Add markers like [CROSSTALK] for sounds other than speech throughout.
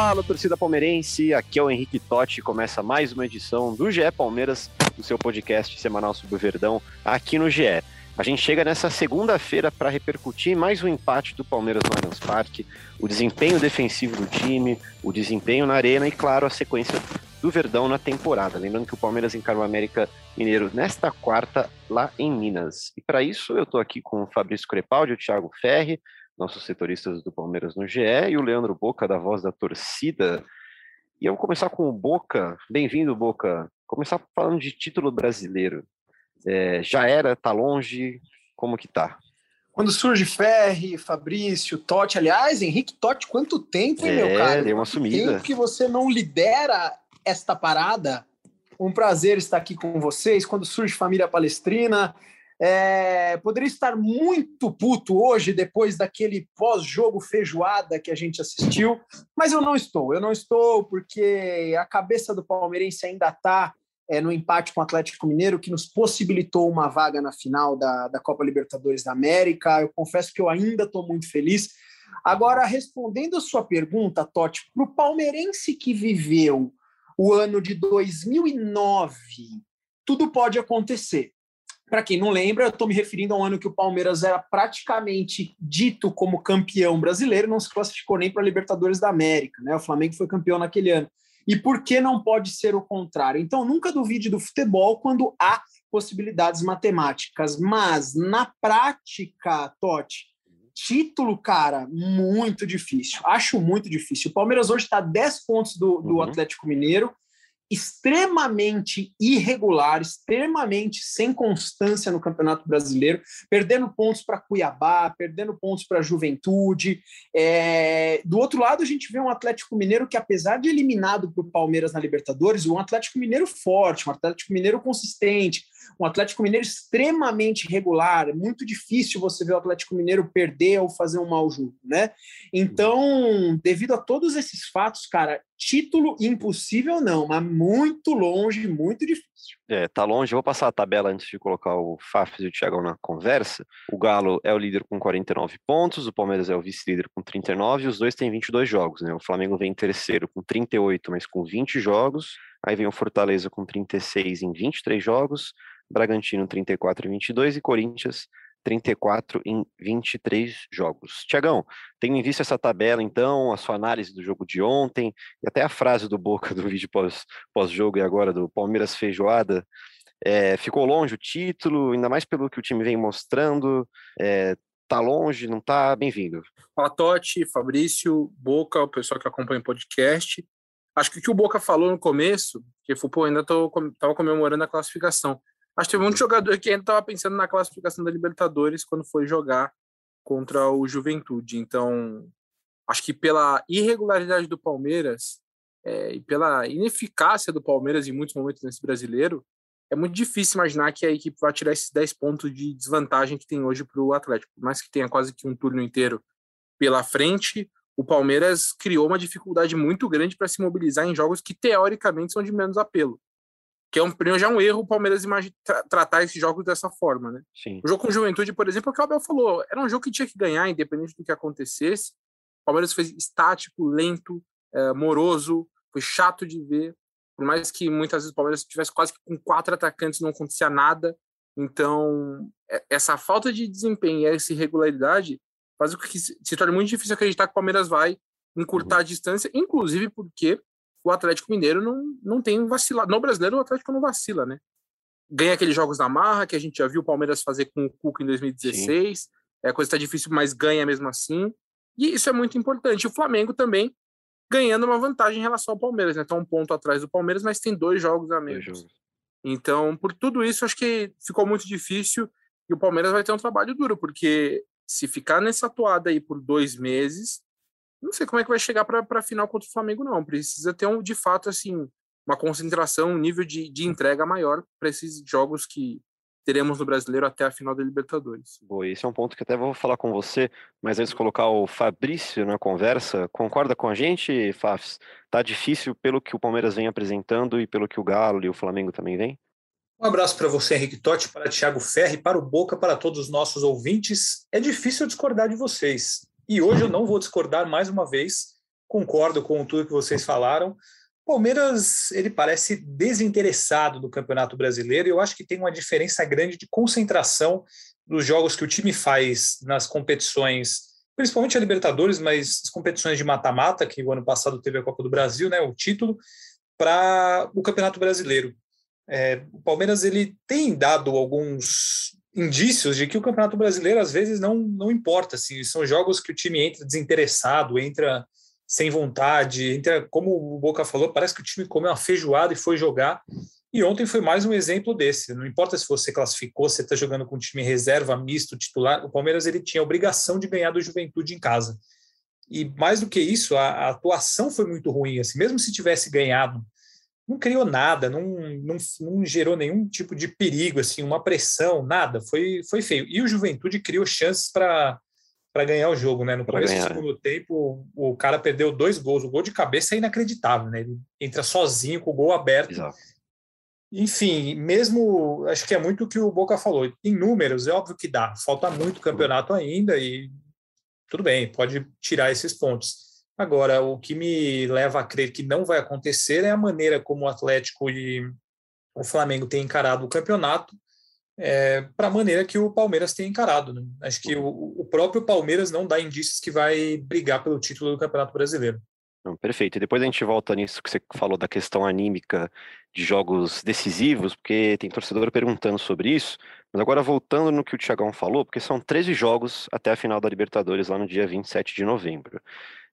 Fala, torcida palmeirense, aqui é o Henrique Totti, começa mais uma edição do GE Palmeiras, o seu podcast semanal sobre o Verdão, aqui no GE. A gente chega nessa segunda-feira para repercutir mais um empate do Palmeiras no Allianz Parque, o desempenho defensivo do time, o desempenho na arena e, claro, a sequência do Verdão na temporada. Lembrando que o Palmeiras encara o América Mineiro nesta quarta, lá em Minas. E para isso eu estou aqui com o Fabrício Crepaldi, o Thiago Ferri, nossos setoristas do Palmeiras no GE, e o Leandro Boca, da Voz da Torcida. E eu vou começar com o Boca. Bem-vindo, Boca. Começar falando de título brasileiro. É, já era, tá longe, como que tá? Quando surge Ferri, Fabrício, Totti, aliás, Henrique Totti, quanto tempo, hein, meu É, cara? deu uma sumida. Tempo que você não lidera esta parada. Um prazer estar aqui com vocês. Quando surge Família Palestrina, é, poderia estar muito puto hoje, depois daquele pós-jogo feijoada que a gente assistiu, mas eu não estou. Eu não estou porque a cabeça do palmeirense ainda está é, no empate com o Atlético Mineiro, que nos possibilitou uma vaga na final da, da Copa Libertadores da América. Eu confesso que eu ainda estou muito feliz. Agora, respondendo a sua pergunta, Totti, para o palmeirense que viveu o ano de 2009, tudo pode acontecer. Para quem não lembra, eu estou me referindo a um ano que o Palmeiras era praticamente dito como campeão brasileiro, não se classificou nem para a Libertadores da América, né? O Flamengo foi campeão naquele ano. E por que não pode ser o contrário? Então, nunca duvide do futebol quando há possibilidades matemáticas, mas na prática, Totti, título, cara, muito difícil. Acho muito difícil. O Palmeiras hoje está a 10 pontos do, do Uhum. Atlético Mineiro, extremamente irregular, extremamente sem constância no Campeonato Brasileiro, perdendo pontos para Cuiabá, perdendo pontos para Juventude. É, Do outro lado, a gente vê um Atlético Mineiro que, apesar de eliminado por Palmeiras na Libertadores, um Atlético Mineiro forte, um Atlético Mineiro consistente, um Atlético Mineiro extremamente regular. É muito difícil você ver o Atlético Mineiro perder ou fazer um mau jogo, né? Então, devido a todos esses fatos, cara, título impossível não, mas muito longe, muito difícil. É, tá longe. Vou passar a tabela antes de colocar o Fafs e o Thiago na conversa. O Galo é o líder com 49 pontos, o Palmeiras é o vice-líder com 39 e os dois têm 22 jogos, né? O Flamengo vem em terceiro com 38, mas com 20 jogos. Aí vem o Fortaleza com 36 em 23 jogos, Bragantino 34 em 22 e Corinthians 34 em 23 jogos. Tiagão, tendo em vista essa tabela, então, a sua análise do jogo de ontem e até a frase do Boca [LAUGHS] do vídeo pós- pós-jogo e agora do Palmeiras feijoada, é, ficou longe o título, ainda mais pelo que o time vem mostrando. É, tá longe, não tá? Bem-vindo. Fala Totti, Fabrício, Boca, o pessoal que acompanha o podcast. Acho que o que o Boca falou no começo, que foi, pô, ainda tô, tava comemorando a classificação. Acho que teve um jogador que ainda tava pensando na classificação da Libertadores quando foi jogar contra o Juventude. Então, acho que pela irregularidade do Palmeiras é, e pela ineficácia do Palmeiras em muitos momentos nesse brasileiro, é muito difícil imaginar que a equipe vai tirar esses 10 pontos de desvantagem que tem hoje para o Atlético. Por mais que tenha quase que um turno inteiro pela frente, o Palmeiras criou uma dificuldade muito grande para se mobilizar em jogos que teoricamente são de menos apelo. Que é um, primeiro, já é um erro o Palmeiras tra- tratar esses jogos dessa forma, né? Sim. O jogo com Juventude, por exemplo, é o que o Abel falou, era um jogo que tinha que ganhar, independente do que acontecesse. O Palmeiras fez estático, lento, eh, moroso, foi chato de ver. Por mais que muitas vezes o Palmeiras tivesse quase que com quatro atacantes não acontecia nada. Então, é- essa falta de desempenho e essa irregularidade faz com que se se torne muito difícil acreditar que o Palmeiras vai encurtar a distância, inclusive porque o Atlético Mineiro não, não tem vacilado. No brasileiro, o Atlético não vacila, né? Ganha aqueles jogos na marra, que a gente já viu o Palmeiras fazer com o Cuca em 2016. É, a coisa está difícil, mas ganha mesmo assim. E isso é muito importante. O Flamengo também ganhando uma vantagem em relação ao Palmeiras, né? Está um ponto atrás do Palmeiras, mas tem dois jogos a menos. jogos. Então, por tudo isso, acho que ficou muito difícil e o Palmeiras vai ter um trabalho duro, porque se ficar nessa toada aí por dois meses, não sei como é que vai chegar para a final contra o Flamengo, não. Precisa ter, um, de fato, assim, uma concentração, um nível de, de entrega maior para esses jogos que teremos no brasileiro até a final da Libertadores. Boa, esse é um ponto que até vou falar com você, mas antes de colocar o Fabrício na conversa, concorda com a gente, Fafs? Tá difícil pelo que o Palmeiras vem apresentando e pelo que o Galo e o Flamengo também vem? Um abraço para você, Henrique Totti, para Thiago Ferri, para o Boca, para todos os nossos ouvintes. É difícil discordar de vocês. E hoje eu não vou discordar mais uma vez. Concordo com tudo que vocês falaram. Palmeiras, ele parece desinteressado no Campeonato Brasileiro e eu acho que tem uma diferença grande de concentração dos jogos que o time faz nas competições, principalmente a Libertadores, mas as competições de mata-mata, que o ano passado teve a Copa do Brasil, né, o título, para o Campeonato Brasileiro. É, o Palmeiras ele tem dado alguns indícios de que o Campeonato Brasileiro às vezes não, não importa, assim, são jogos que o time entra desinteressado, entra sem vontade. Então, como o Boca falou, parece que o time comeu uma feijoada e foi jogar. E ontem foi mais um exemplo desse. Não importa se você classificou, se está jogando com um time reserva, misto, titular. O Palmeiras ele tinha a obrigação de ganhar do Juventude em casa. E mais do que isso, a, a atuação foi muito ruim. Assim, mesmo se tivesse ganhado, não criou nada, não, não, não gerou nenhum tipo de perigo, assim, uma pressão, nada. Foi, foi feio. E o Juventude criou chances para para ganhar o jogo, né? No começo do segundo tempo, o cara perdeu dois gols. O gol de cabeça é inacreditável, né? Ele entra sozinho com o gol aberto. Exato. Enfim, mesmo acho que é muito o que o Boca falou. Em números, é óbvio que dá. Falta muito campeonato ainda e tudo bem, pode tirar esses pontos. Agora, o que me leva a crer que não vai acontecer é a maneira como o Atlético e o Flamengo têm encarado o campeonato é, para a maneira que o Palmeiras tem encarado. Né? Acho que o, o, próprio Palmeiras não dá indícios que vai brigar pelo título do Campeonato Brasileiro. Não, perfeito. E depois a gente volta nisso que você falou da questão anímica de jogos decisivos, porque tem torcedor perguntando sobre isso. Mas agora voltando no que o Tiagão falou, porque são 13 jogos até a final da Libertadores lá no dia 27 de novembro.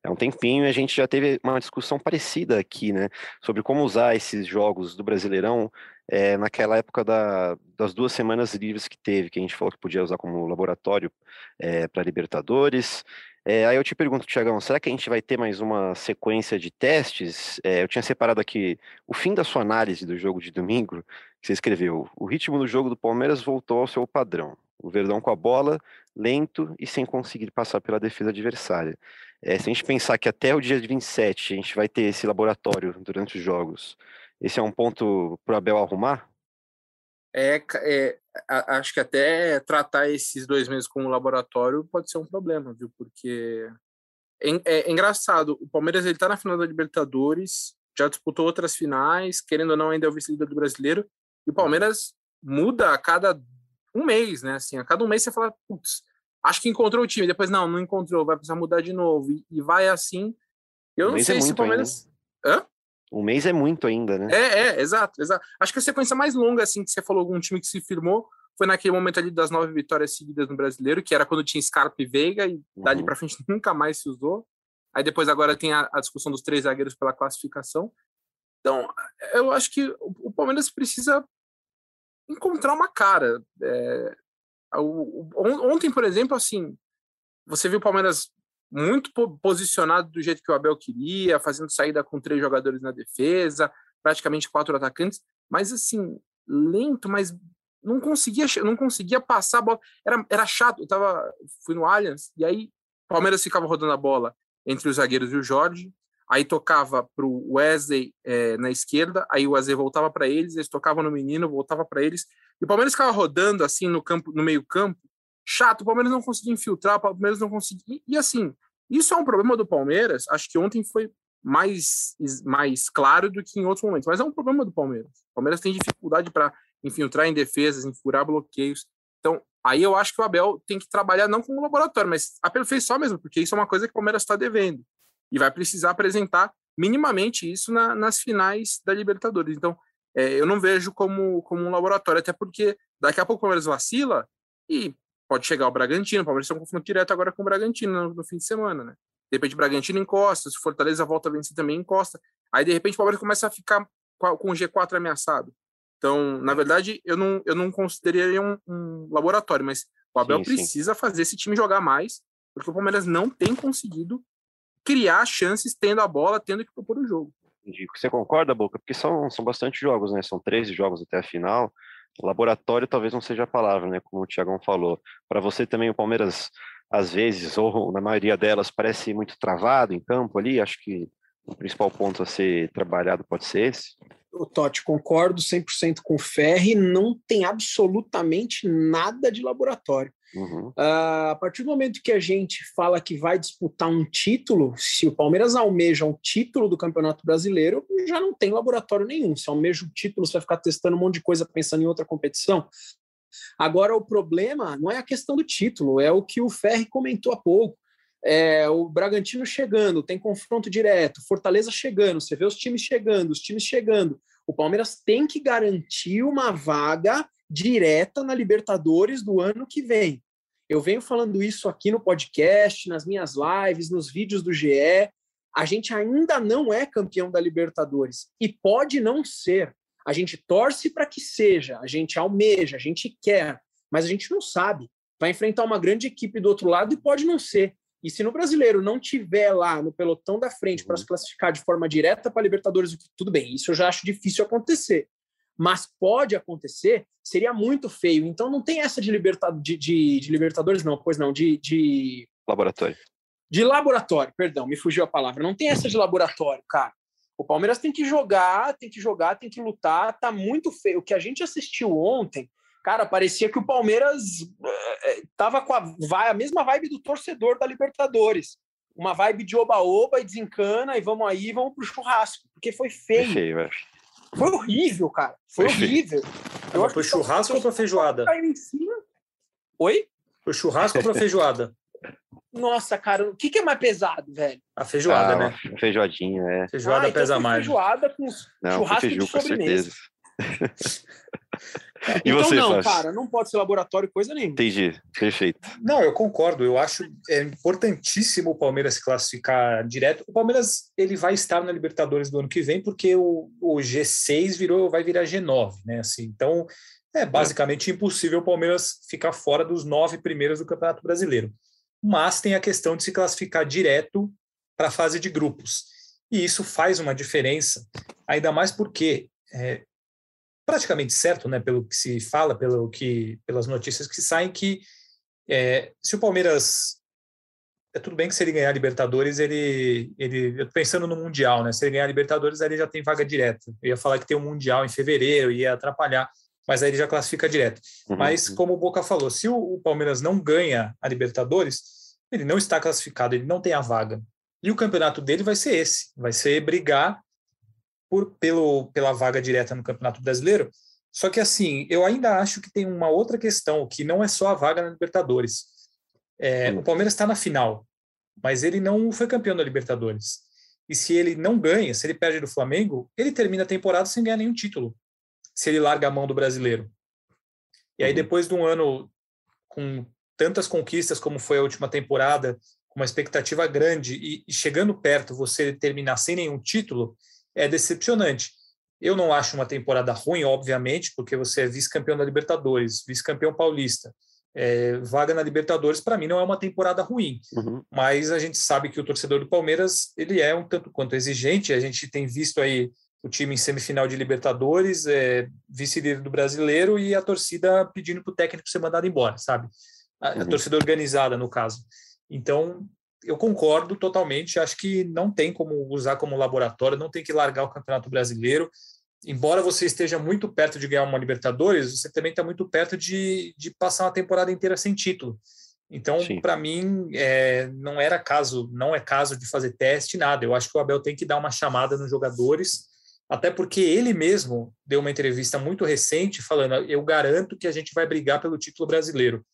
É um tempinho e a gente já teve uma discussão parecida aqui, né? Sobre como usar esses jogos do Brasileirão é, naquela época da, das duas semanas livres que teve, que a gente falou que podia usar como laboratório é, para Libertadores. É, aí eu te pergunto, Tiagão, será que a gente vai ter mais uma sequência de testes? eu tinha separado aqui o fim da sua análise do jogo de domingo, que você escreveu. O ritmo do jogo do Palmeiras voltou ao seu padrão. O Verdão com a bola, lento e sem conseguir passar pela defesa adversária. É, se a gente pensar que até o dia de 27 a gente vai ter esse laboratório durante os jogos, esse é um ponto para o Abel arrumar? É, é, acho que até tratar esses dois meses como laboratório pode ser um problema, viu? Porque é, é, é engraçado, o Palmeiras ele tá na final da Libertadores, já disputou outras finais, querendo ou não ainda é o vice-líder do brasileiro, e o Palmeiras muda a cada um mês, né? Assim, a cada um mês você fala, putz, acho que encontrou o time, depois não, não encontrou, vai precisar mudar de novo, e, e vai assim. Eu não sei é se o Palmeiras. Ainda. Hã? Um mês é muito ainda, né? É, é, exato, exato. Acho que a sequência mais longa, assim, que você falou, algum time que se firmou, foi naquele momento ali das nove vitórias seguidas no brasileiro, que era quando tinha Scarpa e Veiga, e uhum. dali pra frente [LAUGHS] nunca mais se usou. Aí depois agora tem a, a, discussão dos três zagueiros pela classificação. Então, eu acho que o, o Palmeiras precisa encontrar uma cara. É, o, o, ontem, por exemplo, assim, você viu o Palmeiras muito posicionado do jeito que o Abel queria, fazendo saída com três jogadores na defesa, praticamente quatro atacantes, mas assim, lento, mas não conseguia, não conseguia passar a bola. Era, era chato. Eu tava, fui no Allianz, e aí o Palmeiras ficava rodando a bola entre os zagueiros e o Jorge, aí tocava para o Wesley é, na esquerda, aí o Wesley voltava para eles, eles tocavam no menino, voltava para eles, e o Palmeiras ficava rodando assim no campo, no meio campo, chato, o Palmeiras não conseguia infiltrar, o Palmeiras não conseguia, e, assim, isso é um problema do Palmeiras, acho que ontem foi mais, mais claro do que em outros momentos, mas é um problema do Palmeiras. O Palmeiras tem dificuldade para infiltrar em defesas, em furar bloqueios. Então, aí eu acho que o Abel tem que trabalhar não como laboratório, mas aperfeiçoar mesmo, porque isso é uma coisa que o Palmeiras está devendo. E vai precisar apresentar minimamente isso na, nas finais da Libertadores. Então, é, eu não vejo como, como um laboratório, até porque daqui a pouco o Palmeiras vacila e pode chegar o Bragantino, o Palmeiras tem um confronto direto agora com o Bragantino no, no, fim de semana, né? De repente o Bragantino encosta, se Fortaleza volta a vencer também encosta. Aí de repente o Palmeiras começa a ficar com o G4 ameaçado. Então, na verdade, eu não, eu não consideraria um, um laboratório, mas o Abel sim, precisa sim. fazer esse time jogar mais, porque o Palmeiras não tem conseguido criar chances tendo a bola, tendo que propor o jogo. Você concorda, Boca? Porque são, são bastante jogos, né? São 13 jogos até a final. Laboratório talvez não seja a palavra, né? Como o Tiagão falou. Para você também, o Palmeiras, às vezes, ou na maioria delas, parece muito travado em campo ali. Acho que o principal ponto a ser trabalhado pode ser esse. O Totti, concordo 100% com o Ferri, não tem absolutamente nada de laboratório. Uhum. Uh, a partir do momento que a gente fala que vai disputar um título, se o Palmeiras almeja um título do Campeonato Brasileiro, já não tem laboratório nenhum. Se almeja um título, você vai ficar testando um monte de coisa pensando em outra competição. Agora, o problema não é a questão do título, é o que o Ferri comentou há pouco. É, o Bragantino chegando, tem confronto direto, Fortaleza chegando, você vê os times chegando, os times chegando. O Palmeiras tem que garantir uma vaga direta na Libertadores do ano que vem. Eu venho falando isso aqui no podcast, nas minhas lives, nos vídeos do GE. A gente ainda não é campeão da Libertadores e pode não ser. A gente torce para que seja, a gente almeja, a gente quer, mas a gente não sabe. Vai enfrentar uma grande equipe do outro lado e pode não ser. E se no brasileiro não tiver lá no pelotão da frente para se classificar de forma direta para Libertadores, tudo bem, isso eu já acho difícil acontecer mas pode acontecer, seria muito feio. Então não tem essa de, liberta, de, de, de Libertadores, não, pois não, de, de. Laboratório. De laboratório, perdão, me fugiu a palavra. Não tem essa de laboratório, cara. O Palmeiras tem que jogar, tem que jogar, tem que lutar. Tá muito feio. O que a gente assistiu ontem, cara, parecia que o Palmeiras é, tava com a, vai, a mesma vibe do torcedor da Libertadores. Uma vibe de oba-oba e desencana e vamos aí, vamos pro churrasco. Porque foi feio. Foi feio, foi horrível, cara. Foi, foi horrível. Eu foi churrasco ou pra feijoada? Oi? Foi churrasco ou feijoada? Nossa, cara, o que, que é mais pesado, velho? A feijoada, ah, né? Feijoadinha, é. Feijoada ah, então pesa mais. Feijoada com Não, churrasco feiju, de sobremesa. [LAUGHS] e então você, não, cara, não pode ser laboratório coisa nenhuma. Entendi, perfeito. Não, eu concordo. Eu acho é importantíssimo o Palmeiras se classificar direto. O Palmeiras ele vai estar na Libertadores do ano que vem porque o, o G6 virou, vai virar G9, né? Assim, então é basicamente é. impossível o Palmeiras ficar fora dos nove primeiros do Campeonato Brasileiro. Mas tem a questão de se classificar direto para a fase de grupos. E isso faz uma diferença, ainda mais porque é, praticamente certo, né, pelo que se fala, pelo que, pelas notícias que saem, que é, se o Palmeiras é tudo bem que se ele ganhar a Libertadores, ele, ele eu tô pensando no Mundial, né? Se ele ganhar a Libertadores, aí ele já tem vaga direta. Eu ia falar que tem um Mundial em fevereiro, ia atrapalhar, mas aí ele já classifica direto. Uhum. Mas, como o Boca falou, se o, o, Palmeiras não ganha a Libertadores, ele não está classificado, ele não tem a vaga. E o campeonato dele vai ser esse: vai ser brigar por, pelo, pela vaga direta no Campeonato Brasileiro. Só que, assim, eu ainda acho que tem uma outra questão, que não é só a vaga na Libertadores. É, o Palmeiras está na final, mas ele não foi campeão da Libertadores. E se ele não ganha, se ele perde do Flamengo, ele termina a temporada sem ganhar nenhum título. Se ele larga a mão do brasileiro. E aí, uhum. depois de um ano com tantas conquistas como foi a última temporada, com uma expectativa grande e, e chegando perto você terminar sem nenhum título, é decepcionante. Eu não acho uma temporada ruim, obviamente, porque você é vice-campeão da Libertadores, vice-campeão paulista. É, vaga na Libertadores, para mim, não é uma temporada ruim. Uhum. Mas a gente sabe que o torcedor do Palmeiras ele é um tanto quanto exigente. A gente tem visto aí o time em semifinal de Libertadores, é, vice-líder do brasileiro e a torcida pedindo para o técnico ser mandado embora, sabe? A, a uhum. torcida organizada, no caso. Então, eu concordo totalmente. Acho que não tem como usar como laboratório, não tem que largar o Campeonato Brasileiro. Embora você esteja muito perto de ganhar uma Libertadores, você também está muito perto de, de passar uma temporada inteira sem título. Então, para mim, é, não era caso, não é caso de fazer teste, nada. Eu acho que o Abel tem que dar uma chamada nos jogadores, até porque ele mesmo deu uma entrevista muito recente falando: eu garanto que a gente vai brigar pelo título brasileiro.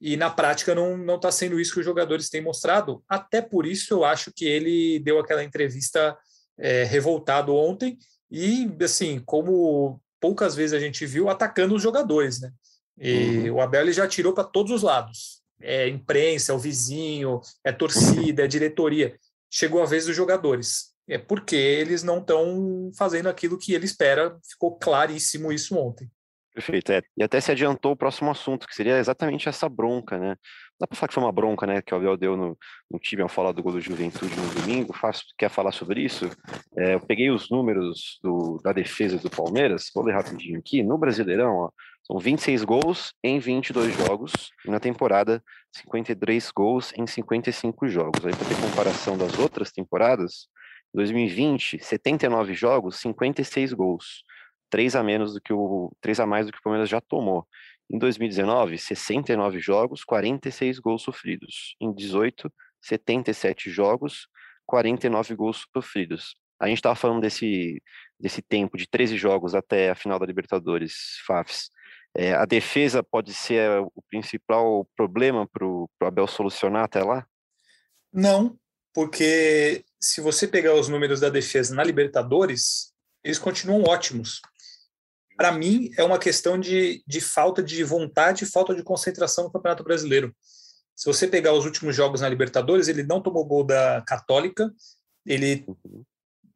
E na prática não está sendo isso que os jogadores têm mostrado. Até por isso eu acho que ele deu aquela entrevista é, revoltado ontem e, assim, como poucas vezes a gente viu, atacando os jogadores, né? E uhum. o Abel ele já tirou para todos os lados. É imprensa, é o vizinho, é torcida, é diretoria. Chegou a vez dos jogadores. é porque eles não estão fazendo aquilo que ele espera. Ficou claríssimo isso ontem. Perfeito, é. E até se adiantou o próximo assunto, que seria exatamente essa bronca, né? Dá para falar que foi uma bronca, né, que o Abel deu no, no time ao falar do gol do Juventude no domingo. Faz, quer falar sobre isso? É, eu peguei os números do, da defesa do Palmeiras, vou ler rapidinho aqui. No Brasileirão, ó, são 26 gols em 22 jogos, e na temporada, 53 gols em 55 jogos. Aí, para ter comparação das outras temporadas, 2020, 79 jogos, 56 gols três a menos do que o três a mais do que o Palmeiras já tomou. Em 2019, 69 jogos, 46 gols sofridos. Em 18, 77 jogos, 49 gols sofridos. A gente estava falando desse, desse tempo de 13 jogos até a final da Libertadores, Fafs. É, a defesa pode ser o principal problema para o Abel solucionar até lá? Não, porque se você pegar os números da defesa na Libertadores, eles continuam ótimos para mim, é uma questão de, de falta de vontade e falta de concentração no Campeonato Brasileiro. Se você pegar os últimos jogos na Libertadores, ele não tomou gol da Católica, ele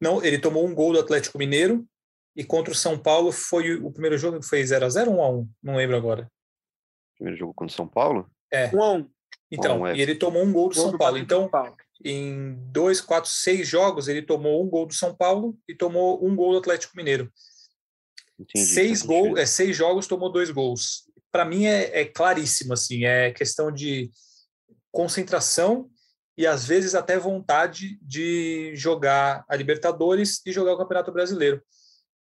não, ele tomou um gol do Atlético Mineiro e contra o São Paulo foi o primeiro jogo que foi 0 a 0 ou 1 a 1, não lembro agora. Primeiro jogo contra o São Paulo? É. 1 a 1. Então, é. e ele tomou um gol do gol São do Paulo. Então, Paulo. em dois, quatro, seis jogos, ele tomou um gol do São Paulo e tomou um gol do Atlético Mineiro. Entendi, seis gols, é seis jogos tomou dois gols. Para mim é, é claríssimo assim, é questão de concentração e às vezes até vontade de jogar a Libertadores e jogar o Campeonato Brasileiro.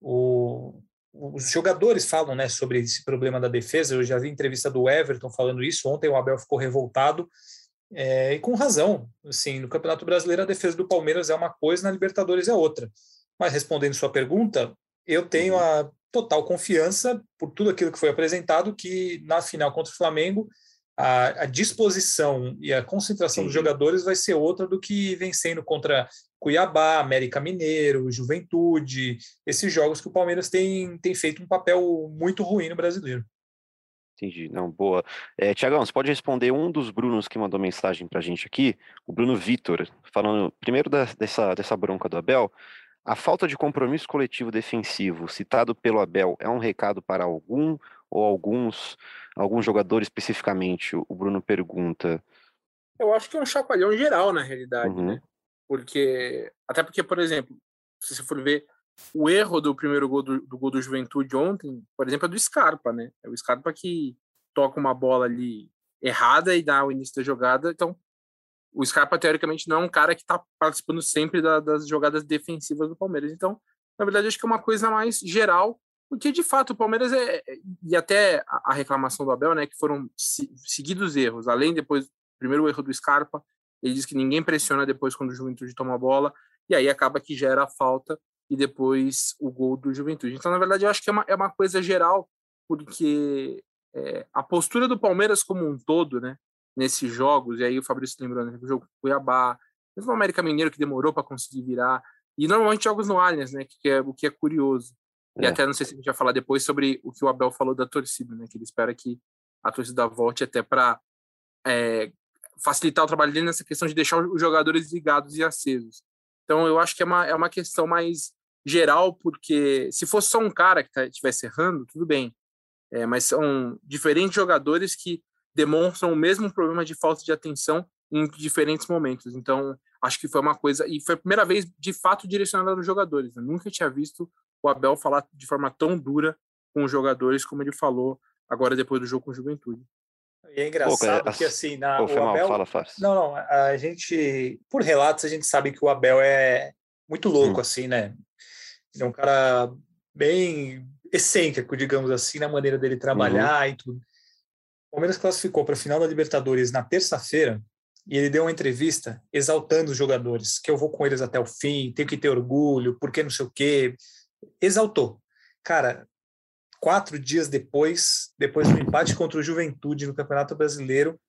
O, os jogadores falam né, sobre esse problema da defesa. Eu já vi entrevista do Everton falando isso. Ontem o Abel ficou revoltado é, e com razão. Assim, no Campeonato Brasileiro a defesa do Palmeiras é uma coisa, na Libertadores é outra. Mas respondendo sua pergunta, eu tenho uhum. a total confiança por tudo aquilo que foi apresentado, que na final contra o Flamengo a, a disposição e a concentração Sim. dos jogadores vai ser outra do que vencendo contra Cuiabá, América Mineiro, Juventude, esses jogos que o Palmeiras tem, tem feito um papel muito ruim no brasileiro. Entendi, não, boa. É, Tiagão, você pode responder um dos Brunos que mandou mensagem para a gente aqui, o Bruno Vitor, falando primeiro da, dessa, dessa bronca do Abel, a falta de compromisso coletivo defensivo citado pelo Abel é um recado para algum ou alguns alguns jogadores especificamente? O Bruno pergunta. Eu acho que é um chacoalhão geral na realidade, uhum. né? Porque até porque, por exemplo, se você for ver o erro do primeiro gol do, do gol do Juventude ontem, por exemplo, é do Scarpa, né? É o Scarpa que toca uma bola ali errada e dá o início da jogada. Então, o Scarpa, teoricamente, não é um cara que está participando sempre da, das jogadas defensivas do Palmeiras. Então, na verdade, acho que é uma coisa mais geral, porque de fato o Palmeiras é. é e até a reclamação do Abel, né, que foram seguidos erros, além depois primeiro erro do Scarpa, ele diz que ninguém pressiona depois quando o Juventude toma a bola, e aí acaba que gera a falta e depois o gol do Juventude. Então, na verdade, eu acho que é uma, é uma coisa geral, porque é, a postura do Palmeiras como um todo, né? Nesses jogos, e aí o Fabrício lembrando, o jogo Cuiabá, mesmo o América Mineiro que demorou para conseguir virar, e normalmente jogos no Allianz, né, que é o que é curioso. É. E até não sei se a gente vai falar depois sobre o que o Abel falou da torcida, né, que ele espera que a torcida volte até para é, facilitar o trabalho dele nessa questão de deixar os jogadores ligados e acesos. Então eu acho que é uma, é uma questão mais geral, porque se fosse só um cara que tá, estivesse errando, tudo bem. É, mas são diferentes jogadores que demonstram o mesmo problema de falta de atenção em diferentes momentos. Então, acho que foi uma coisa. E foi a primeira vez, de fato, direcionada aos jogadores. Eu nunca tinha visto o Abel falar de forma tão dura com os jogadores como ele falou agora depois do jogo com o Juventude. E é engraçado Pô, que assim, na, Pô, o Abel. Mal, fala, Não, não, a gente, por relatos, a gente sabe que o Abel é muito louco, hum. assim, né? Ele é um cara bem excêntrico, digamos assim, na maneira dele trabalhar uhum. e tudo. O Palmeiras classificou para a final da Libertadores na terça-feira e ele deu uma entrevista exaltando os jogadores, que eu vou com eles até o fim, tenho que ter orgulho, porque não sei o quê. Exaltou. Cara, quatro dias depois, depois do empate contra o Juventude no Campeonato Brasileiro,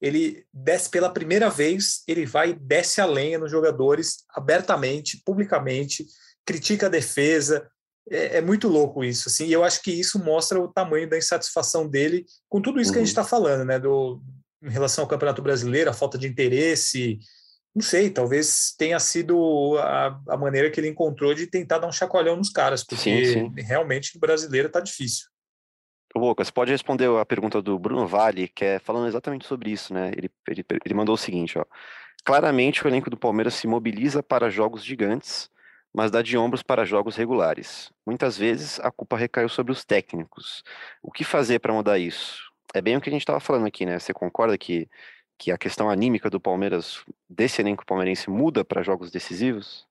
ele desce pela primeira vez, ele vai e desce a lenha nos jogadores abertamente, publicamente, critica a defesa, é, é, muito louco isso, assim, e eu acho que isso mostra o tamanho da insatisfação dele com tudo isso uhum. que a gente está uhum. falando, né, do, em relação ao Campeonato Brasileiro, a falta de interesse, não sei, talvez tenha sido a, a maneira que ele encontrou de tentar dar um chacoalhão nos caras, porque sim, sim. realmente o brasileiro está difícil. Lucas, pode responder a pergunta do Bruno Vale, que é falando exatamente sobre isso, né? Ele, ele, ele mandou o seguinte, ó. Claramente o elenco do Palmeiras se mobiliza para jogos gigantes, mas dá de ombros para jogos regulares. Muitas vezes a culpa recaiu sobre os técnicos. O que fazer para mudar isso? É bem o que a gente estava falando aqui, né? Você concorda que, que a questão anímica do Palmeiras, desse elenco palmeirense, muda para jogos decisivos?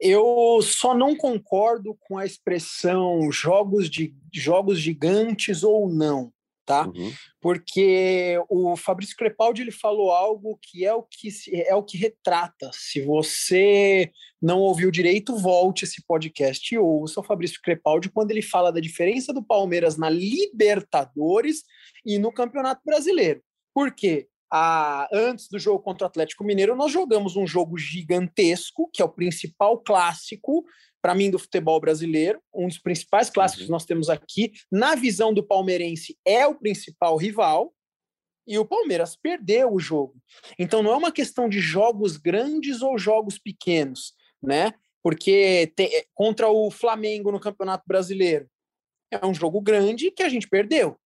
Eu só não concordo com a expressão jogos, de, jogos gigantes ou não, tá? Uhum. Porque o Fabrício Crepaldi ele falou algo que é o que é o que retrata. Se você não ouviu direito, volte esse podcast e ouça o Fabrício Crepaldi quando ele fala da diferença do Palmeiras na Libertadores e no Campeonato Brasileiro. Por quê? a, antes do jogo contra o Atlético Mineiro, nós jogamos um jogo gigantesco, que é o principal clássico, para mim, do futebol brasileiro, um dos principais clássicos uhum. que nós temos aqui. Na visão do palmeirense, é o principal rival, e o Palmeiras perdeu o jogo. Então, não é uma questão de jogos grandes ou jogos pequenos, né? Porque te, contra o Flamengo no Campeonato Brasileiro, é um jogo grande que a gente perdeu.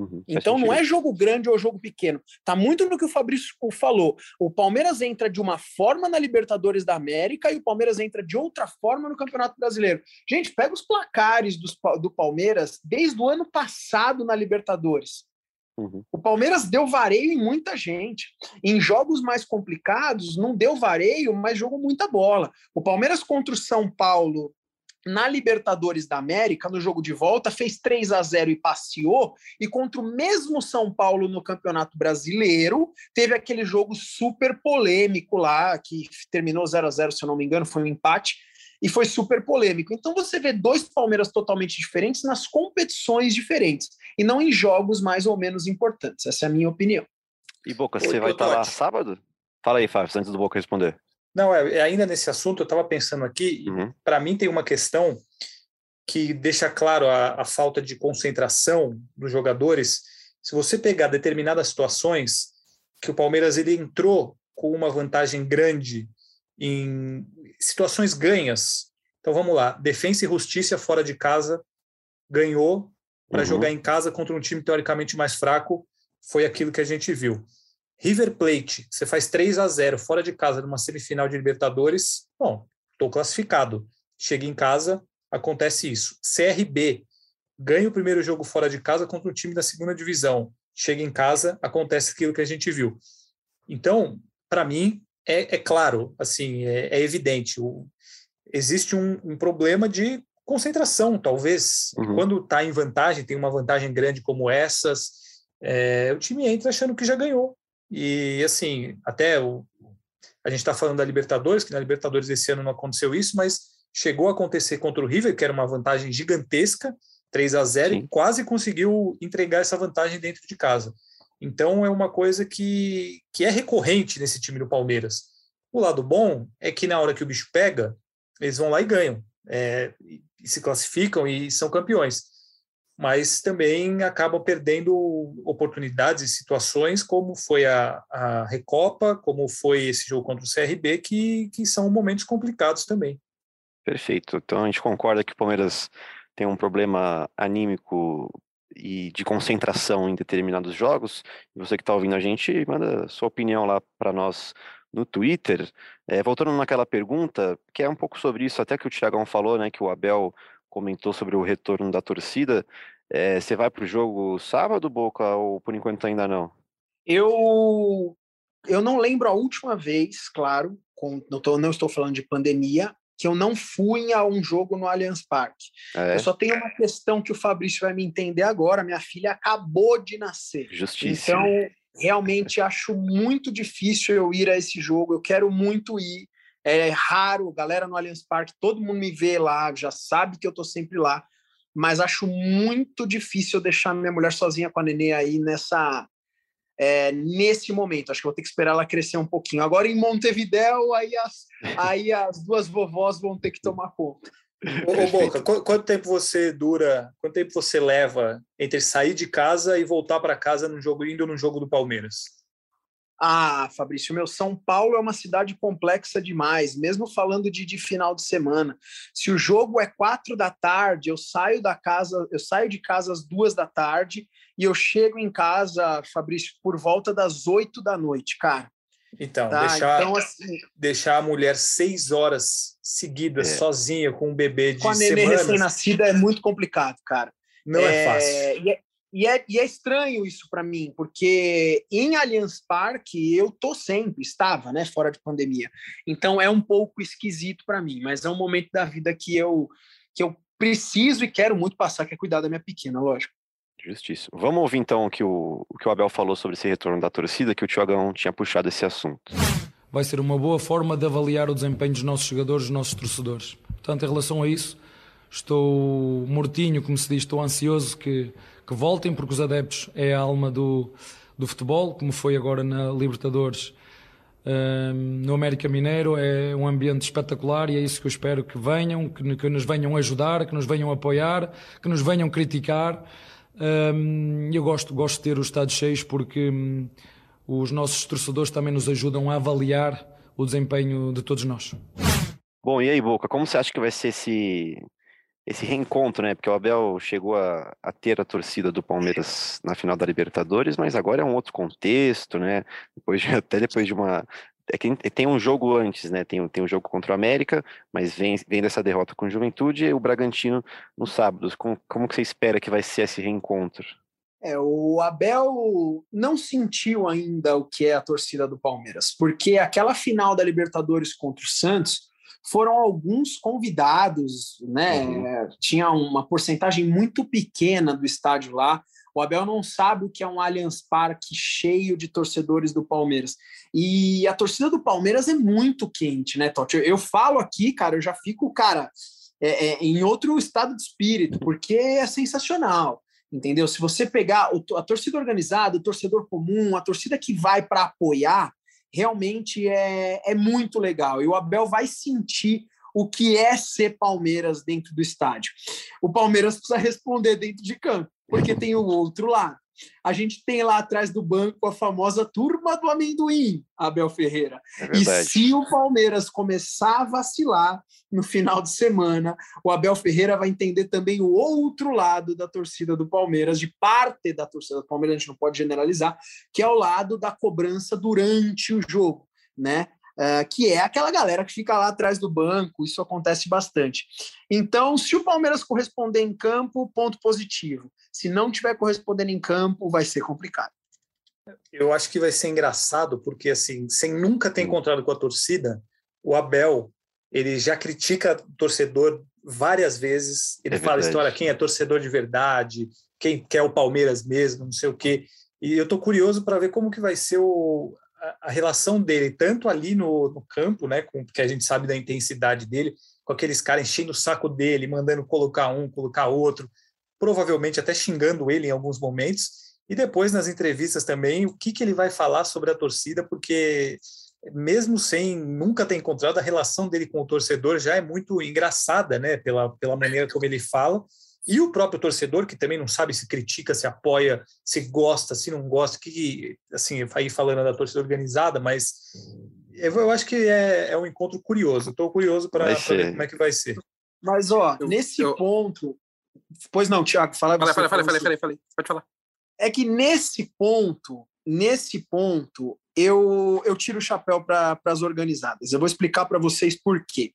Uhum, então não é jogo grande ou jogo pequeno. Tá muito no que o Fabrício falou. O Palmeiras entra de uma forma na Libertadores da América e o Palmeiras entra de outra forma no Campeonato Brasileiro. Gente, pega os placares dos, do Palmeiras desde o ano passado na Libertadores. Uhum. O Palmeiras deu vareio em muita gente. Em jogos mais complicados, não deu vareio, mas jogou muita bola. O Palmeiras contra o São Paulo na Libertadores da América, no jogo de volta, fez 3 a 0 e passeou, e contra o mesmo São Paulo no Campeonato Brasileiro, teve aquele jogo super polêmico lá, que terminou 0 a 0 se eu não me engano, foi um empate, e foi super polêmico. Então você vê dois Palmeiras totalmente diferentes nas competições diferentes, e não em jogos mais ou menos importantes. Essa é a minha opinião. E Boca, você vai estar lá sábado? Fala aí, Fábio, antes do Boca responder. Não, é, é, ainda nesse assunto, eu estava pensando aqui, uhum. para mim tem uma questão que deixa claro a, a, falta de concentração dos jogadores. Se você pegar determinadas situações que o Palmeiras ele entrou com uma vantagem grande em situações ganhas. Então vamos lá, Defensa e Justiça fora de casa ganhou para uhum. jogar em casa contra um time teoricamente mais fraco, foi aquilo que a gente viu. River Plate, você faz 3 a 0 fora de casa numa semifinal de Libertadores, bom, estou classificado. Chega em casa, acontece isso. CRB ganha o primeiro jogo fora de casa contra o time da segunda divisão. Chega em casa, acontece aquilo que a gente viu. Então, para mim, é, é, claro, assim, é, é evidente. O, existe um, um, problema de concentração, talvez. Uhum. Quando está em vantagem, tem uma vantagem grande como essas, é, o time entra achando que já ganhou. E assim, até o, a gente está falando da Libertadores, que na Libertadores esse ano não aconteceu isso, mas chegou a acontecer contra o River, que era uma vantagem gigantesca, 3 a 0 Sim. e quase conseguiu entregar essa vantagem dentro de casa. Então é uma coisa que, que é recorrente nesse time do Palmeiras. O lado bom é que na hora que o bicho pega, eles vão lá e ganham. É, e se classificam e são campeões mas também acabam perdendo oportunidades e situações, como foi a, a Recopa, como foi esse jogo contra o CRB, que, que são momentos complicados também. Perfeito. Então a gente concorda que o Palmeiras tem um problema anímico e de concentração em determinados jogos. E você que está ouvindo a gente, manda sua opinião lá para nós no Twitter. É, voltando naquela pergunta, que é um pouco sobre isso, até que o Thiagão falou, né, que o Abel comentou sobre o retorno da torcida. É, você vai para o jogo sábado, Boca, ou por enquanto ainda não? Eu, eu não lembro a última vez, claro, com, não, tô, não estou falando de pandemia, que eu não fui a um jogo no Allianz Parque. É. Eu só tenho uma questão que o Fabrício vai me entender agora. Minha filha acabou de nascer. Justiça. Então, realmente acho muito difícil eu ir a esse jogo. Eu quero muito ir. É raro, galera no Allianz Parque, todo mundo me vê lá, já sabe que eu tô sempre lá, mas acho muito difícil deixar minha mulher sozinha com a nenê aí nessa é, nesse momento. Acho que vou ter que esperar ela crescer um pouquinho. Agora em Montevidéu, aí as, aí as duas vovós vão ter que tomar conta. Ô, Boca, quanto tempo você dura, quanto tempo você leva entre sair de casa e voltar para casa no jogo, indo no jogo do Palmeiras? Ah, Fabrício, meu São Paulo é uma cidade complexa demais, mesmo falando de, de final de semana. Se o jogo é quatro da tarde, eu saio da casa, eu saio de casa às duas da tarde e eu chego em casa, Fabrício, por volta das oito da noite, cara. Então, tá? deixar, então, assim, deixar a mulher seis horas seguidas é. sozinha com um bebê de com a neném recém-nascida é muito complicado, cara. Não é, é fácil. E é, e é, e é estranho isso para mim, porque em Allianz Parque eu tô sempre, estava, né, fora de pandemia. Então é um pouco esquisito para mim, mas é um momento da vida que eu que eu preciso e quero muito passar, que é cuidar da minha pequena, lógico. Justíssimo. Vamos ouvir então o que o, o que o Abel falou sobre esse retorno da torcida, que o Tiagão tinha puxado esse assunto. Vai ser uma boa forma de avaliar o desempenho dos nossos jogadores, dos nossos torcedores. Portanto, em relação a isso, estou mortinho, como se diz, estou ansioso que que voltem, porque os adeptos é a alma do, do futebol, como foi agora na Libertadores. No América Mineiro é um ambiente espetacular e é isso que eu espero que venham, que, que nos venham ajudar, que nos venham apoiar, que nos venham criticar. Um, eu gosto, gosto de ter os estados cheios porque um, os nossos torcedores também nos ajudam a avaliar o desempenho de todos nós. Bom, e aí, Boca, como você acha que vai ser esse, esse reencontro, né? Porque o Abel chegou a, a, ter a torcida do Palmeiras na final da Libertadores, mas agora é um outro contexto, né? Depois de, [LAUGHS] até depois de uma. É que tem um jogo antes, né? Tem, tem um jogo contra o América, mas vem, vem dessa derrota com o Juventude e o Bragantino no sábado. Como, como que você espera que vai ser esse reencontro? É, o Abel não sentiu ainda o que é a torcida do Palmeiras, porque aquela final da Libertadores contra o Santos foram alguns convidados, né? Uhum. Tinha uma porcentagem muito pequena do estádio lá. O Abel não sabe o que é um Allianz Parque cheio de torcedores do Palmeiras. E a torcida do Palmeiras é muito quente, né, Totti? Eu, eu falo aqui, cara, eu já fico, cara, é, é, em outro estado de espírito, porque é sensacional entendeu? Se você pegar a torcida organizada, o torcedor comum, a torcida que vai para apoiar, realmente é, é muito legal. E o Abel vai sentir o que é ser Palmeiras dentro do estádio. O Palmeiras precisa responder dentro de campo, porque tem o outro lado. A gente tem lá atrás do banco a famosa turma do amendoim, Abel Ferreira. É e se o Palmeiras começar a vacilar no final de semana, o Abel Ferreira vai entender também o outro lado da torcida do Palmeiras, de parte da torcida do Palmeiras, a gente não pode generalizar, que é o lado da cobrança durante o jogo, né? Uh, que é aquela galera que fica lá atrás do banco, isso acontece bastante. Então, se o Palmeiras corresponder em campo, ponto positivo. Se não tiver correspondendo em campo, vai ser complicado. Eu acho que vai ser engraçado, porque assim, sem nunca ter encontrado com a torcida, o Abel ele já critica o torcedor várias vezes. Ele é fala história quem é torcedor de verdade, quem quer o Palmeiras mesmo, não sei o quê. E eu estou curioso para ver como que vai ser o, a, relação dele, tanto ali no, no campo, né, com, porque a gente sabe da intensidade dele, com aqueles caras enchendo o saco dele, mandando colocar um, colocar outro, provavelmente até xingando ele em alguns momentos, e depois nas entrevistas também, o que, que ele vai falar sobre a torcida, porque mesmo sem nunca ter encontrado, a relação dele com o torcedor já é muito engraçada, né, pela, pela maneira como ele fala, e o próprio torcedor, que também não sabe se critica, se apoia, se gosta, se não gosta, que, assim, aí falando da torcida organizada, mas eu acho que é, é um encontro curioso. Estou curioso para ver como é que vai ser. Mas, ó, eu, nesse eu... ponto. Pois não, Tiago, fala. Fala, fala, fala, fala, fala, fala, pode falar. É que nesse ponto, nesse ponto, eu, eu tiro o chapéu para as organizadas. Eu vou explicar para vocês por quê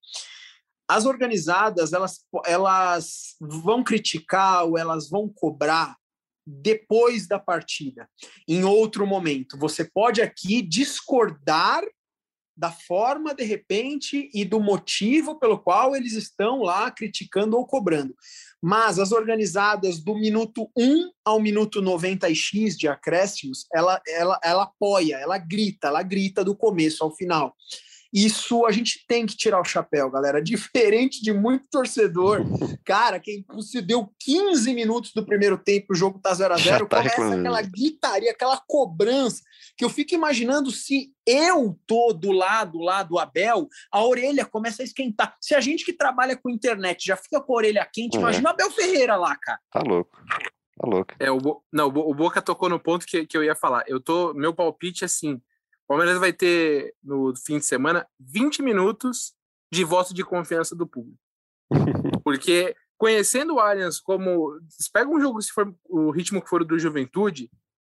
as organizadas elas, elas vão criticar ou elas vão cobrar depois da partida, em outro momento. Você pode aqui discordar da forma, de repente, e do motivo pelo qual eles estão lá criticando ou cobrando. Mas as organizadas do minuto 1 ao minuto 90x de acréscimos, ela, ela, ela apoia, ela grita, ela grita do começo ao final. Isso a gente tem que tirar o chapéu, galera. Diferente de muito torcedor, cara, quem se deu 15 minutos do primeiro tempo, o jogo tá 0 a 0 tá começa aquela gritaria, aquela cobrança, que eu fico imaginando se eu tô do lado lá do Abel, a orelha começa a esquentar. Se a gente que trabalha com internet já fica com a orelha quente, é. imagina o Abel Ferreira lá, cara. Tá louco. Tá louco. É, o, Bo... não, o Boca tocou no ponto que, que eu ia falar. Eu tô, meu palpite é assim, O Palmeiras vai ter, no fim de semana, 20 minutos de voto de confiança do público. [LAUGHS] Porque conhecendo o Allianz como. Pega um jogo, se for o ritmo que for do Juventude,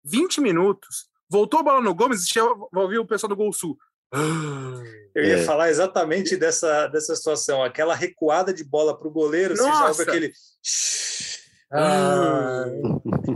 20 minutos, voltou a bola no Gomes, já vai ouvir o pessoal do Gol Sul. Eu ia é. falar exatamente dessa, dessa situação. Aquela recuada de bola para o goleiro, Nossa. você já ouve aquele. Ah.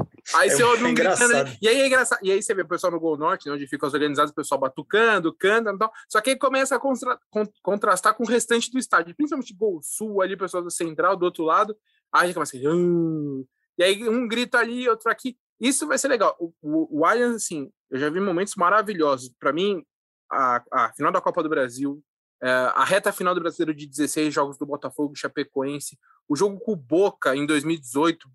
[LAUGHS] Aí é você ouve um gritando. E aí é engraçado. E aí você vê o pessoal no Gol Norte, né, onde ficam os organizados, o pessoal batucando, canta e tal. Só que aí começa a contra, contrastar com o restante do estádio, principalmente Gol Sul, ali, o pessoal do Central, do outro lado. Aí a gente começa assim. E aí um grito ali, outro aqui. Isso vai ser legal. O, o, o Allianz, assim, eu já vi momentos maravilhosos. Para mim, a, a final da Copa do Brasil, é, a reta final do Brasileiro de 16 jogos do Botafogo, Chapecoense, o jogo com o Boca em 2018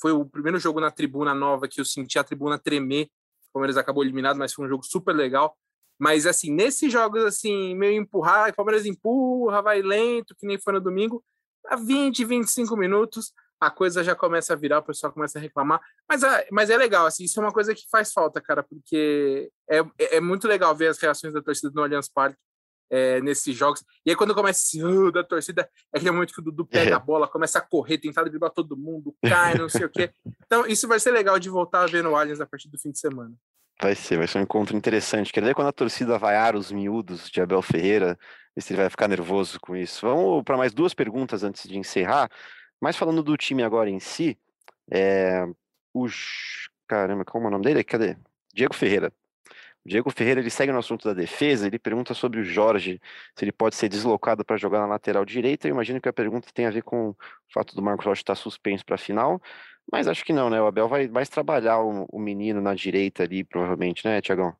foi o primeiro jogo na tribuna nova que eu senti a tribuna tremer. O Palmeiras acabou eliminado, mas foi um jogo super legal. Mas assim, nesses jogos assim, meio empurrar, o Palmeiras empurra, vai lento, que nem foi no domingo, a 20, 25 minutos, a coisa já começa a virar, o pessoal começa a reclamar. Mas, é, mas é legal, assim, isso é uma coisa que faz falta, cara, porque é, é muito legal ver as reações da torcida no Allianz Parque é, nesses jogos. E aí, quando começa esse uh, da torcida, é aquele momento que o Dudu pega é. a bola, começa a correr, tentar driblar todo mundo, cai, não sei o quê. Então, isso vai ser legal de voltar a ver no Allianz a partir do fim de semana. Vai ser, vai ser um encontro interessante. Quer ver quando a torcida vaiar os miúdos de Abel Ferreira, se ele vai ficar nervoso com isso. Vamos para mais duas perguntas antes de encerrar. Mas falando do time agora em si, é, o. Caramba, como é o nome dele? Cadê? Diego Ferreira. Diego Ferreira ele segue no assunto da defesa, ele pergunta sobre o Jorge, se ele pode ser deslocado para jogar na lateral direita. Eu imagino que a pergunta tem a ver com o fato do Marcos Rocha estar suspenso para a final, mas acho que não, né? O Abel vai mais trabalhar o, o menino na direita ali, provavelmente, né, Tiagão?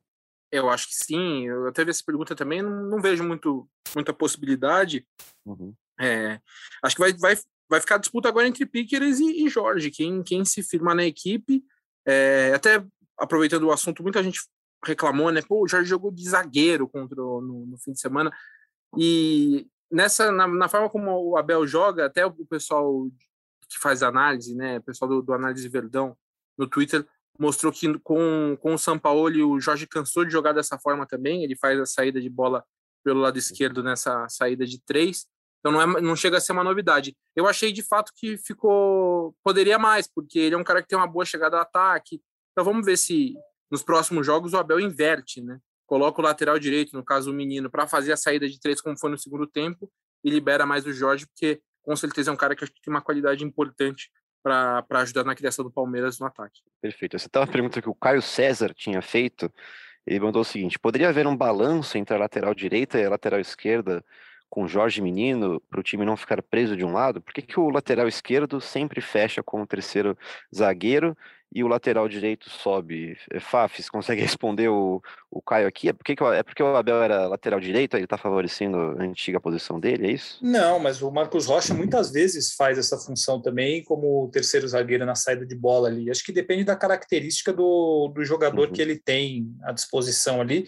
Eu acho que sim. Eu até vi essa pergunta também, não, não vejo muito, muita possibilidade. Uhum. É, acho que vai, vai, vai ficar disputa agora entre Piqueres e, e Jorge, quem, quem se firma na equipe. É, até aproveitando o assunto, muita gente reclamou, né? Pô, o Jorge jogou de zagueiro contra o, no, no fim de semana. E nessa, na, na, forma como o Abel joga, até o pessoal que faz análise, né? O pessoal do, do Análise Verdão no Twitter mostrou que com, com o São Paulo o Jorge cansou de jogar dessa forma também. Ele faz a saída de bola pelo lado esquerdo nessa saída de três. Então não, é, não chega a ser uma novidade. Eu achei de fato que ficou. Poderia mais, porque ele é um cara que tem uma boa chegada ao ataque. Então vamos ver se nos próximos jogos o Abel inverte, né? Coloca o lateral direito, no caso o menino, para fazer a saída de três, como foi no segundo tempo, e libera mais o Jorge, porque com certeza é um cara que tem uma qualidade importante para ajudar na criação do Palmeiras no ataque. Perfeito. Essa estava uma pergunta que o Caio César tinha feito. Ele mandou o seguinte: poderia haver um balanço entre a lateral direita e a lateral esquerda com Jorge Menino para o time não ficar preso de um lado? Por que, que o lateral esquerdo sempre fecha com o terceiro zagueiro e o lateral direito sobe? É, Fafis, consegue [LAUGHS] responder o, o Caio aqui? É porque, é porque o Abel era lateral direito, ele está favorecendo a antiga posição dele, é isso? Não, mas o Marcos Rocha muitas vezes faz essa função também como terceiro zagueiro na saída de bola ali. Acho que depende da característica do, do jogador uhum. que ele tem à disposição ali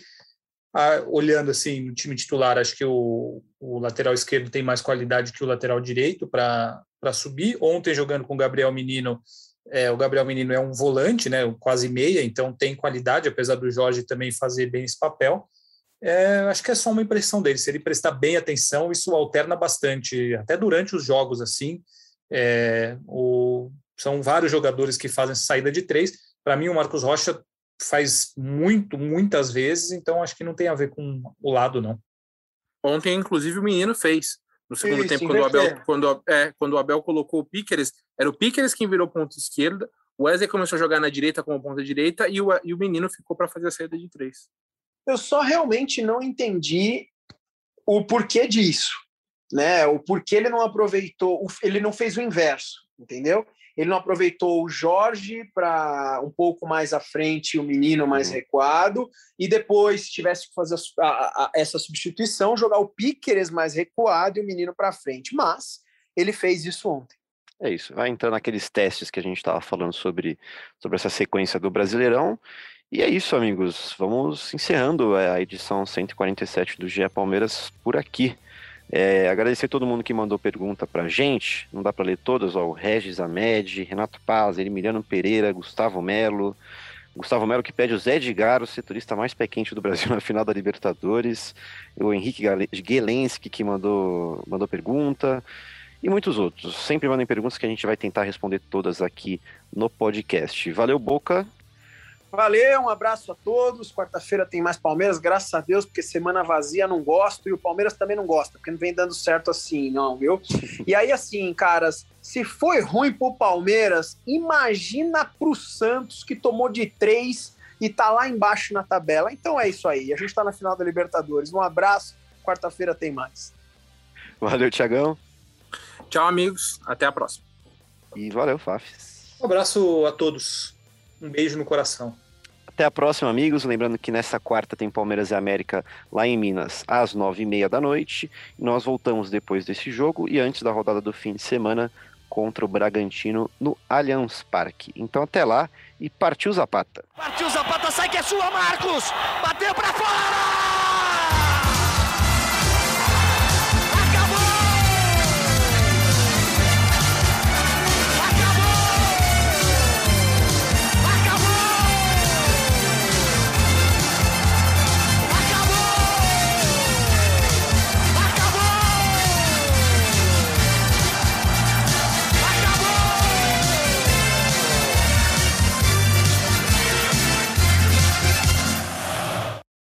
ah, olhando assim no time titular, acho que o, o, lateral esquerdo tem mais qualidade que o lateral direito para subir. Ontem, jogando com o Gabriel Menino, é, o Gabriel Menino é um volante, né, quase meia, então tem qualidade, apesar do Jorge também fazer bem esse papel. É, acho que é só uma impressão dele. Se ele prestar bem atenção, isso alterna bastante, até durante os jogos. assim. É, o, são vários jogadores que fazem saída de três. Para mim, o Marcos Rocha faz muito, muitas vezes, então acho que não tem a ver com o lado, não. Ontem, inclusive, o menino fez. No segundo Isso, tempo, quando o, Abel, quando, é, quando o Abel colocou o Piqueres, era o Piqueres quem virou ponta esquerda, o Wesley começou a jogar na direita como ponta direita e o, e o menino ficou para fazer a saída de três. Eu só realmente não entendi o porquê disso, né? O porquê ele não aproveitou, ele não fez o inverso, entendeu? Ele não aproveitou o Jorge para um pouco mais à frente, o menino mais uhum. recuado, e depois, se tivesse que fazer a, a, essa substituição, jogar o Piqueres mais recuado e o menino para frente. Mas ele fez isso ontem. É isso, vai entrar naqueles testes que a gente estava falando sobre, sobre essa sequência do Brasileirão. E é isso, amigos. Vamos encerrando a edição 147 do GE Palmeiras por aqui. É, agradecer todo mundo que mandou pergunta pra gente. Não dá para ler todas, ó. O Regis Amed, Renato Paz, Emiliano Pereira, Gustavo Melo, Gustavo Melo que pede o Zé Edgar, o setorista mais pé quente do Brasil [LAUGHS] na final da Libertadores. O Henrique Gelensky que mandou, mandou pergunta. E muitos outros. Sempre mandem perguntas que a gente vai tentar responder todas aqui no podcast. Valeu, Boca. Valeu, um abraço a todos. Quarta-feira tem mais Palmeiras, graças a Deus, porque semana vazia não gosto e o Palmeiras também não gosta, porque não vem dando certo assim, não, viu? E aí, assim, caras, se foi ruim pro Palmeiras, imagina pro Santos que tomou de três e tá lá embaixo na tabela. Então é isso aí. A gente tá na final da Libertadores. Um abraço. Quarta-feira tem mais. Valeu, Tiagão. Tchau, amigos. Até a próxima. E valeu, Fafs. Um abraço a todos. Um beijo no coração. Até a próxima, amigos. Lembrando que nessa quarta tem Palmeiras e América lá em Minas, às nove e meia da noite. Nós voltamos depois desse jogo e antes da rodada do fim de semana contra o Bragantino no Allianz Parque. Então até lá e partiu Zapata. Partiu Zapata, sai que é sua, Marcos! Bateu para fora!